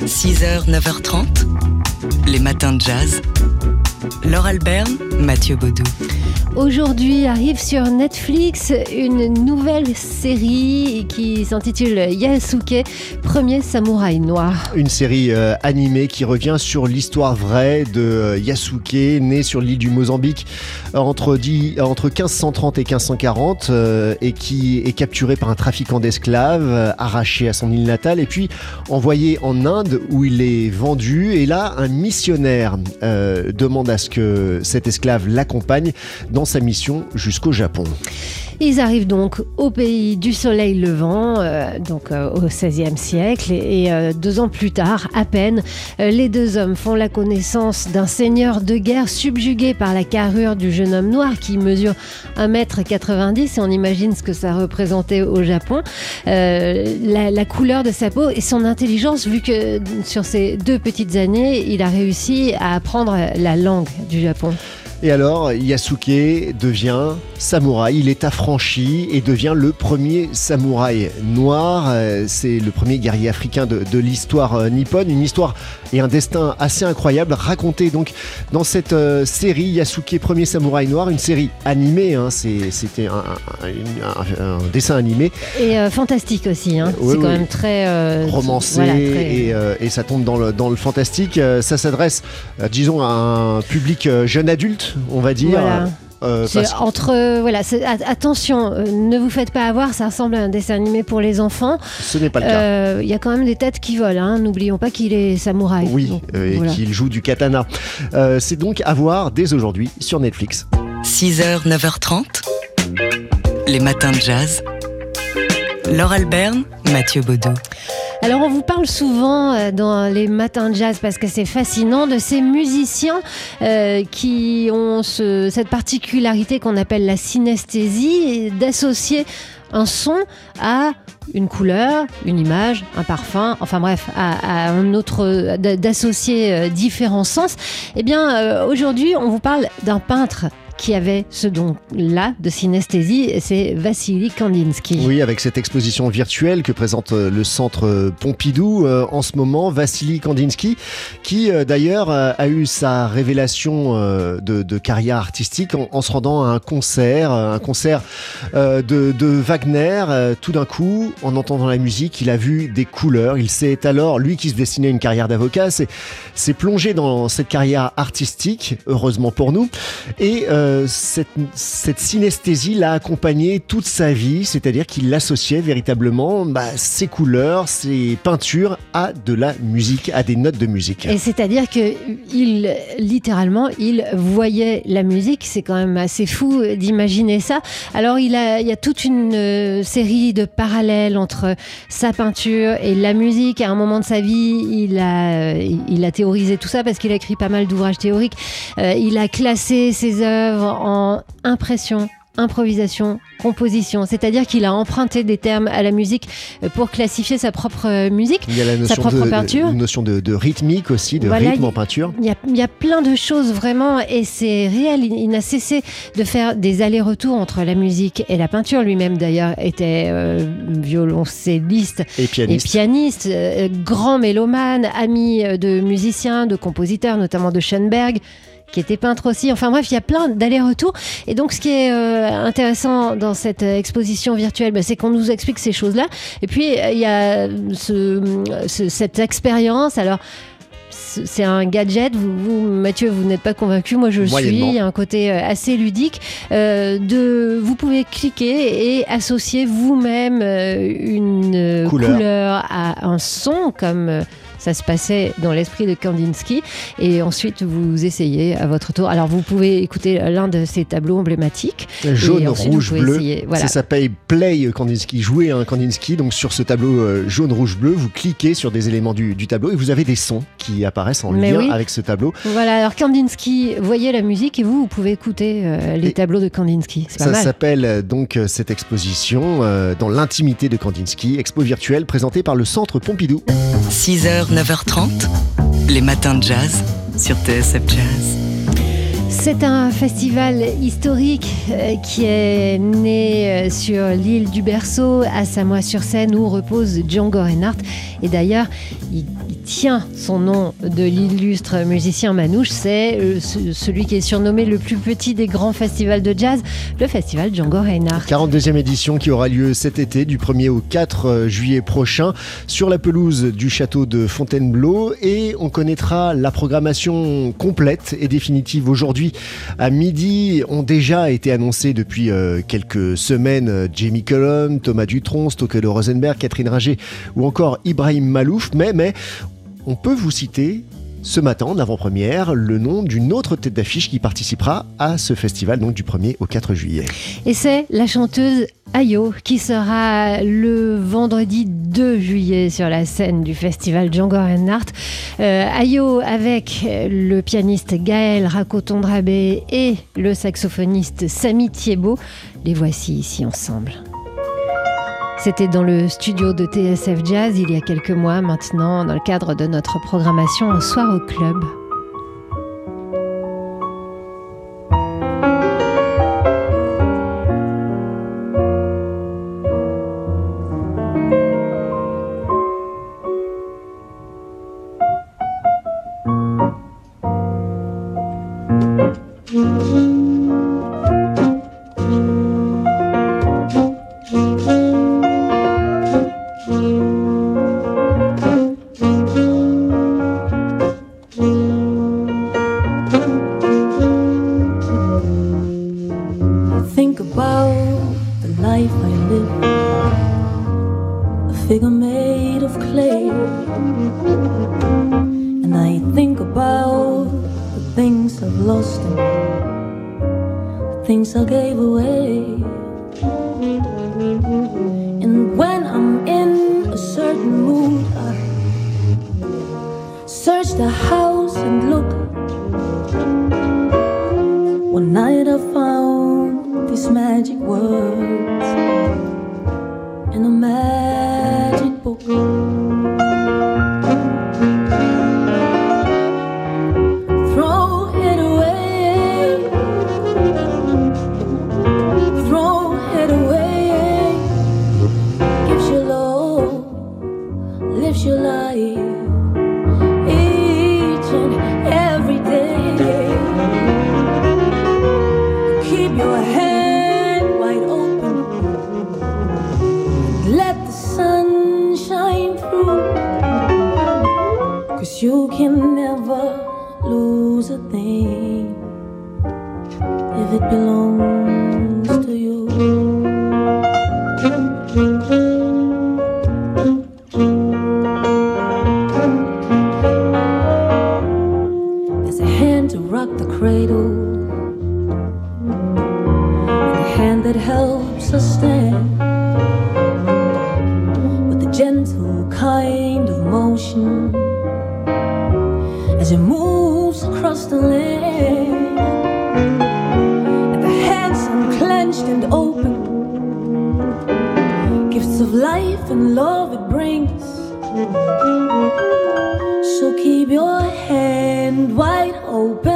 6h, 9h30, les matins de jazz. Laure Alberne, Mathieu Baudou. Aujourd'hui arrive sur Netflix une nouvelle série qui s'intitule Yasuke, premier samouraï noir. Une série euh, animée qui revient sur l'histoire vraie de euh, Yasuke, né sur l'île du Mozambique entre, dix- entre 1530 et 1540 euh, et qui est capturé par un trafiquant d'esclaves, arraché à son île natale et puis envoyé en Inde où il est vendu. Et là, un missionnaire demande à ce que cet esclave l'accompagne sa mission jusqu'au Japon. Ils arrivent donc au pays du soleil levant, euh, donc euh, au XVIe siècle, et, euh, deux ans plus tard, à peine, les deux hommes font la connaissance d'un seigneur de guerre subjugué par la carrure du jeune homme noir qui mesure 1m90 et on imagine ce que ça représentait au Japon. La couleur de sa peau et son intelligence, vu que sur ces deux petites années, il a réussi à apprendre la langue du Japon. Et alors, Yasuke devient samouraï, il est affranchi et devient le premier samouraï noir. Euh, C'est le premier guerrier africain de, de l'histoire euh, nippone. Une histoire et un destin assez incroyable raconté donc dans cette euh, série Yasuke, premier samouraï noir, une série animée. hein. C'était un, dessin animé Et euh, fantastique aussi, hein. Oui, c'est quand même très euh, romancé voilà, très- et, et ça tombe dans le, dans le fantastique. Ça s'adresse, disons, à un public jeune adulte, on va dire. Voilà. Euh, parce- entre voilà, c'est- a- attention, euh, ne vous faites pas avoir, ça ressemble à un dessin animé pour les enfants. ce n'est pas le cas. Euh, Il y a quand même des têtes qui volent, hein. n'oublions pas qu'il est samouraï. Oui, Donc, euh, et voilà. qu'il joue du katana. Euh, c'est donc à voir dès aujourd'hui sur Netflix. 6h, 9h30, les matins de jazz. Laure Alberne, Mathieu Baudou. Alors on vous parle souvent euh, dans les matins de jazz parce que c'est fascinant de ces musiciens euh, qui ont ce- cette particularité qu'on appelle la synesthésie d'associer un son à une couleur, une image, un parfum, enfin bref, à, à un autre, d'a- d'associer euh, différents sens. Eh bien, aujourd'hui, on vous parle d'un peintre qui avait ce don-là de synesthésie, c'est Vassili Kandinsky. Oui, avec cette exposition virtuelle que présente euh, le centre euh, Pompidou euh, en ce moment, Vassili Kandinsky, qui d'ailleurs a eu sa révélation de, carrière artistique en, se rendant à un concert, un concert de, Wagner. Tout d'un coup, en entendant la musique, il a vu des couleurs. Il s'est alors, lui qui se destinait une carrière d'avocat, s'est plongé dans cette carrière artistique, heureusement pour nous. Et cette, cette synesthésie l'a accompagné toute sa vie, c'est-à-dire qu'il l'associait véritablement bah, ses couleurs, ses peintures à de la musique, à des notes de musique. Et c'est-à-dire que il, littéralement, il voyait la musique. C'est quand même assez fou d'imaginer ça. Alors, il, y a toute une euh, série de parallèles entre sa peinture et la musique. À un moment de sa vie, il a, a théorisé tout ça parce qu'il a écrit pas mal d'ouvrages théoriques. Euh, il a classé ses œuvres en impression, improvisation, composition. C'est-à-dire qu'il a emprunté des termes à la musique euh, pour classifier sa propre euh, musique. Il y a la notion, propre de, peinture. une notion de, de rythmique aussi, de Voilà, rythme en peinture. Il y, a, il y a plein de choses vraiment et c'est réel. Il, il n'a cessé de faire des allers-retours entre la musique et la peinture. Lui-même d'ailleurs était euh, violoncelliste Et et pianiste. euh, grand mélomane, ami de musiciens, de compositeurs, notamment de Schoenberg qui était peintre aussi. Enfin bref, il y a plein d'allers-retours. Et donc, ce qui est euh, intéressant dans cette euh, exposition virtuelle, bah, c'est qu'on nous explique ces choses-là. Et puis, euh, il y a ce- ce- cette expérience. Alors, c'est un gadget. Vous, vous, Mathieu, vous n'êtes pas convaincu. Moi, je suis. Il y a un côté assez ludique. Euh, de, vous pouvez cliquer et associer vous-même une Couleur. couleur à un son, comme ça se passait dans l'esprit de Kandinsky. Et ensuite, vous essayez à votre tour. Alors, vous pouvez écouter l'un de ces tableaux emblématiques. Jaune, ensuite, rouge, vous pouvez bleu. essayer. Voilà. Ça s'appelle Play Kandinsky, jouer un Kandinsky. Donc sur ce tableau euh, jaune, rouge, bleu, vous cliquez sur des éléments du, du tableau et vous avez des sons qui apparaissent en Mais lien oui. avec ce tableau. Voilà, alors Kandinsky voyez la musique et vous, vous pouvez écouter euh, les Et tableaux de Kandinsky. C'est pas Ça s'appelle euh, donc euh, cette exposition euh, dans l'intimité de Kandinsky, expo virtuelle présentée par le Centre Pompidou. 6h, 9h30, les matins de jazz sur TSF Jazz. C'est un festival historique euh, qui est né euh, sur l'île du Berceau à Samoa-sur-Seine où repose Django Reinhardt. Et d'ailleurs, il, tient son nom de l'illustre musicien manouche. C'est euh, celui qui est surnommé le plus petit des grands festivals de jazz, le festival Django Reinhardt. 42e édition qui aura lieu cet été du 1er au 4 juillet prochain sur la pelouse du château de Fontainebleau et on connaîtra la programmation complète et définitive aujourd'hui à midi ont déjà été annoncés depuis euh, quelques semaines euh, Jamie Cullum, Thomas Dutronc, Stokelo Rosenberg, Catherine Ringer ou encore Ibrahim Malouf. Mais, mais on peut vous citer ce matin, en avant-première, le nom d'une autre tête d'affiche qui participera à ce festival, donc du 1er au 4 juillet. Et c'est la chanteuse Ayo qui sera le vendredi 2 juillet sur la scène du festival Django Reinhardt. Euh, Ayo avec le pianiste Gaël Rakotondrabé et le saxophoniste Samy Thiebaud. Les voici ici ensemble. C'était dans le studio de TSF Jazz il y a quelques mois maintenant, dans le cadre de notre programmation Un soir au club. think about the life I live, a figure made of clay. And I think about the things I've lost the things I gave away. And when I'm in a certain mood, I search the house. magic words. And no matter Cause you can never lose a thing if it belongs. it moves across the land. And the hands unclenched and open, gifts of life and love it brings. So keep your hand wide open.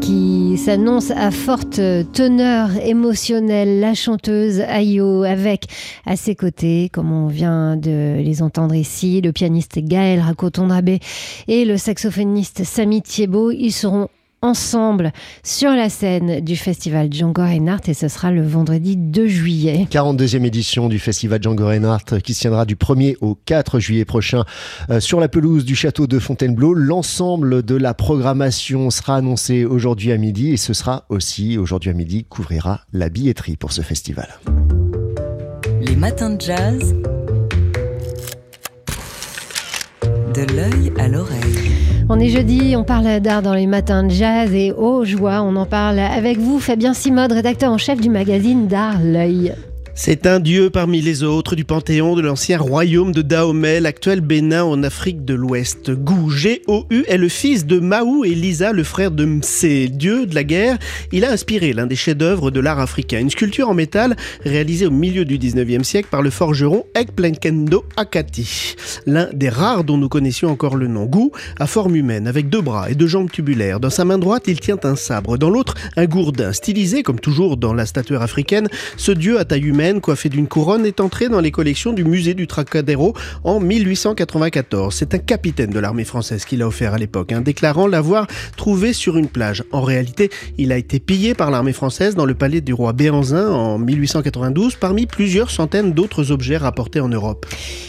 Qui s'annonce à forte teneur émotionnelle. La chanteuse Ayo avec à ses côtés, comme on vient de les entendre ici, le pianiste Gaël Racotondrabé et le saxophoniste Samy Thiebaud. Ils seront ensemble sur la scène du festival Django Reinhardt et ce sera le vendredi 2 juillet. 42e édition du festival Django Reinhardt qui se tiendra du 1er au 4 juillet prochain euh, sur la pelouse du château de Fontainebleau. L'ensemble de la programmation sera annoncé aujourd'hui à midi et ce sera aussi aujourd'hui à midi couvrira la billetterie pour ce festival. Les matins de jazz. De l'œil à l'oreille. On est jeudi, on parle d'art dans les matins de jazz et oh joie, on en parle avec vous, Fabien Simode, rédacteur en chef du magazine d'art L'œil. C'est un dieu parmi les autres du panthéon de l'ancien royaume de Dahomey, l'actuel Bénin en Afrique de l'Ouest. Gou, G-O-U, est le fils de Mahou et Lisa, le frère de Msé, dieu de la guerre. Il a inspiré l'un des chefs-d'œuvre de l'art africain, une sculpture en métal réalisée au milieu du 19e siècle par le forgeron Ekplenkendo Akati, l'un des rares dont nous connaissions encore le nom. Gou à forme humaine, avec deux bras et deux jambes tubulaires. Dans sa main droite, il tient un sabre, dans l'autre, un gourdin. Stylisé, comme toujours dans la statuaire africaine, ce dieu à taille humaine coiffé d'une couronne, est entré dans les collections du musée du Trocadéro en 1894. C'est un capitaine de l'armée française qui l'a offert à l'époque, hein, déclarant l'avoir trouvé sur une plage. En réalité, il a été pillé par l'armée française dans le palais du roi Béanzin en 1892, parmi plusieurs centaines d'autres objets rapportés en Europe.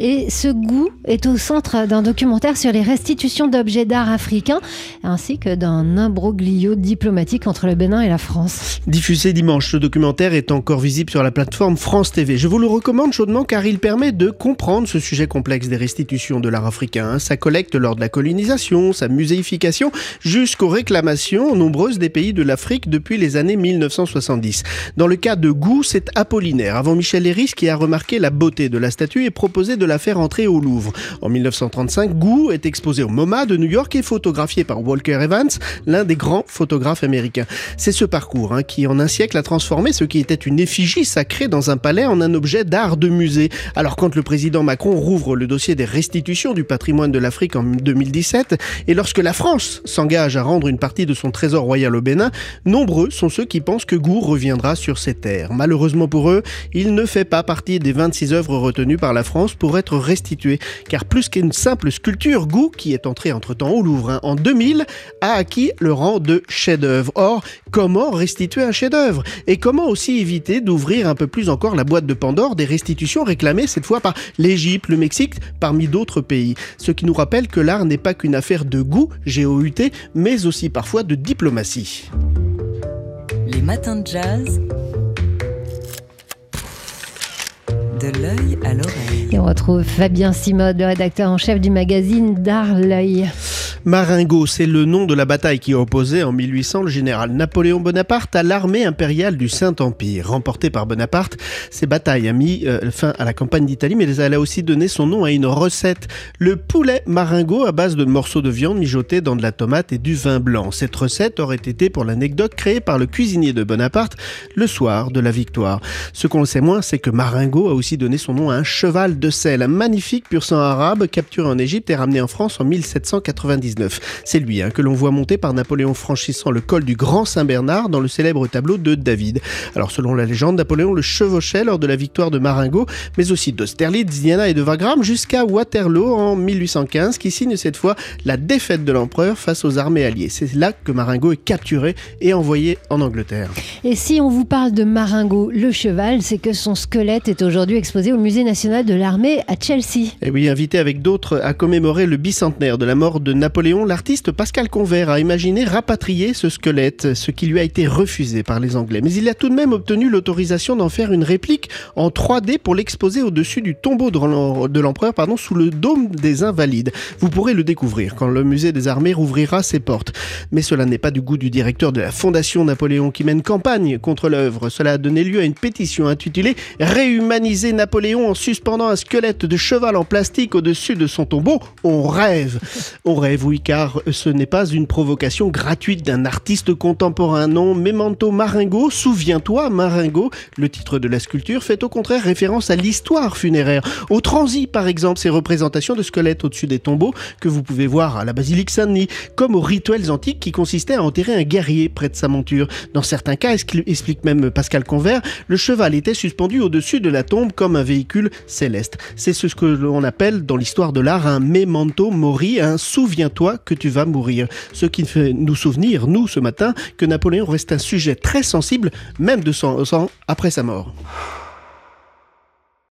Et ce goût est au centre d'un documentaire sur les restitutions d'objets d'art africains, ainsi que d'un imbroglio diplomatique entre le Bénin et la France. Diffusé dimanche, ce documentaire est encore visible sur la plateforme France TV. Je vous le recommande chaudement car il permet de comprendre ce sujet complexe des restitutions de l'art africain, sa collecte lors de la colonisation, sa muséification, jusqu'aux réclamations nombreuses des pays de l'Afrique depuis les années 1970. Dans le cas de Gou, c'est Apollinaire, avant Michel Héris, qui a remarqué la beauté de la statue et proposé de la faire entrer au Louvre. En 1935, Gou est exposé au MoMA de New York et photographié par Walker Evans, l'un des grands photographes américains. C'est ce parcours hein, qui, en un siècle, a transformé ce qui était une effigie sacrée dans un palais en un objet d'art de musée. Alors quand le président Macron rouvre le dossier des restitutions du patrimoine de l'Afrique en 2017, et lorsque la France s'engage à rendre une partie de son trésor royal au Bénin, nombreux sont ceux qui pensent que Gou reviendra sur ces terres. Malheureusement pour eux, il ne fait pas partie des 26 œuvres retenues par la France pour être restituées, car plus qu'une simple sculpture, Gou, qui est entré entre-temps au Louvre hein, en 2000, a acquis le rang de chef-d'œuvre. Or, comment restituer un chef-d'œuvre? Et comment aussi éviter d'ouvrir un peu plus encore la boîte de Pandore des restitutions réclamées cette fois par l'Égypte, le Mexique, parmi d'autres pays. Ce qui nous rappelle que l'art n'est pas qu'une affaire de goût, G-O-U-T, mais aussi parfois de diplomatie. Les matins de jazz. De l'œil à l'oreille. Et on retrouve Fabien Simode, le rédacteur en chef du magazine d'art L'œil. Marengo, c'est le nom de la bataille qui opposait en 1800 le général Napoléon Bonaparte à l'armée impériale du Saint-Empire. Remportée par Bonaparte, ces batailles ont mis euh, fin à la campagne d'Italie, mais elle a aussi donné son nom à une recette, le poulet Marengo à base de morceaux de viande mijotés dans de la tomate et du vin blanc. Cette recette aurait été, pour l'anecdote, créée par le cuisinier de Bonaparte le soir de la victoire. Ce qu'on sait moins, c'est que Marengo a aussi donné son nom à un cheval de sel, un magnifique pur sang arabe capturé en Égypte et ramené en France en 1799. C'est lui hein, que l'on voit monter par Napoléon franchissant le col du Grand Saint-Bernard dans le célèbre tableau de David. Alors selon la légende, Napoléon le chevauchait lors de la victoire de Marengo, mais aussi d'Austerlitz, d'Iana et de Wagram jusqu'à Waterloo en 1815 qui signe cette fois la défaite de l'empereur face aux armées alliées. C'est là que Marengo est capturé et envoyé en Angleterre. Et si on vous parle de Marengo, le cheval, c'est que son squelette est aujourd'hui exposé au Musée national de l'armée à Chelsea. Et oui, invité avec d'autres à commémorer le bicentenaire de la mort de Napoléon, l'artiste Pascal Convert a imaginé rapatrier ce squelette, ce qui lui a été refusé par les Anglais. Mais il a tout de même obtenu l'autorisation d'en faire une réplique en 3D pour l'exposer au-dessus du tombeau de l'empereur, pardon, sous le dôme des Invalides. Vous pourrez le découvrir quand le musée des armées rouvrira ses portes. Mais cela n'est pas du goût du directeur de la Fondation Napoléon qui mène campagne contre l'œuvre. Cela a donné lieu à une pétition intitulée Réhumaniser Napoléon en suspendant un squelette de cheval en plastique au-dessus de son tombeau. On rêve. On rêve, oui, car ce n'est pas une provocation gratuite d'un artiste contemporain. Non, Memento Marengo, souviens-toi Marengo, le titre de la sculpture fait au contraire référence à l'histoire funéraire. Au transit, par exemple, ces représentations de squelettes au-dessus des tombeaux que vous pouvez voir à la basilique Saint-Denis, comme aux rituels antiques qui consistaient à enterrer un guerrier près de sa monture. Dans certains cas, explique même Pascal Convert, le cheval était suspendu au-dessus de la tombe comme un véhicule céleste. C'est ce que l'on appelle dans l'histoire de l'art un memento mori, un souviens-toi que tu vas mourir. Ce qui fait nous souvenir, nous, ce matin, que Napoléon reste un sujet très sensible, même de son sang après sa mort.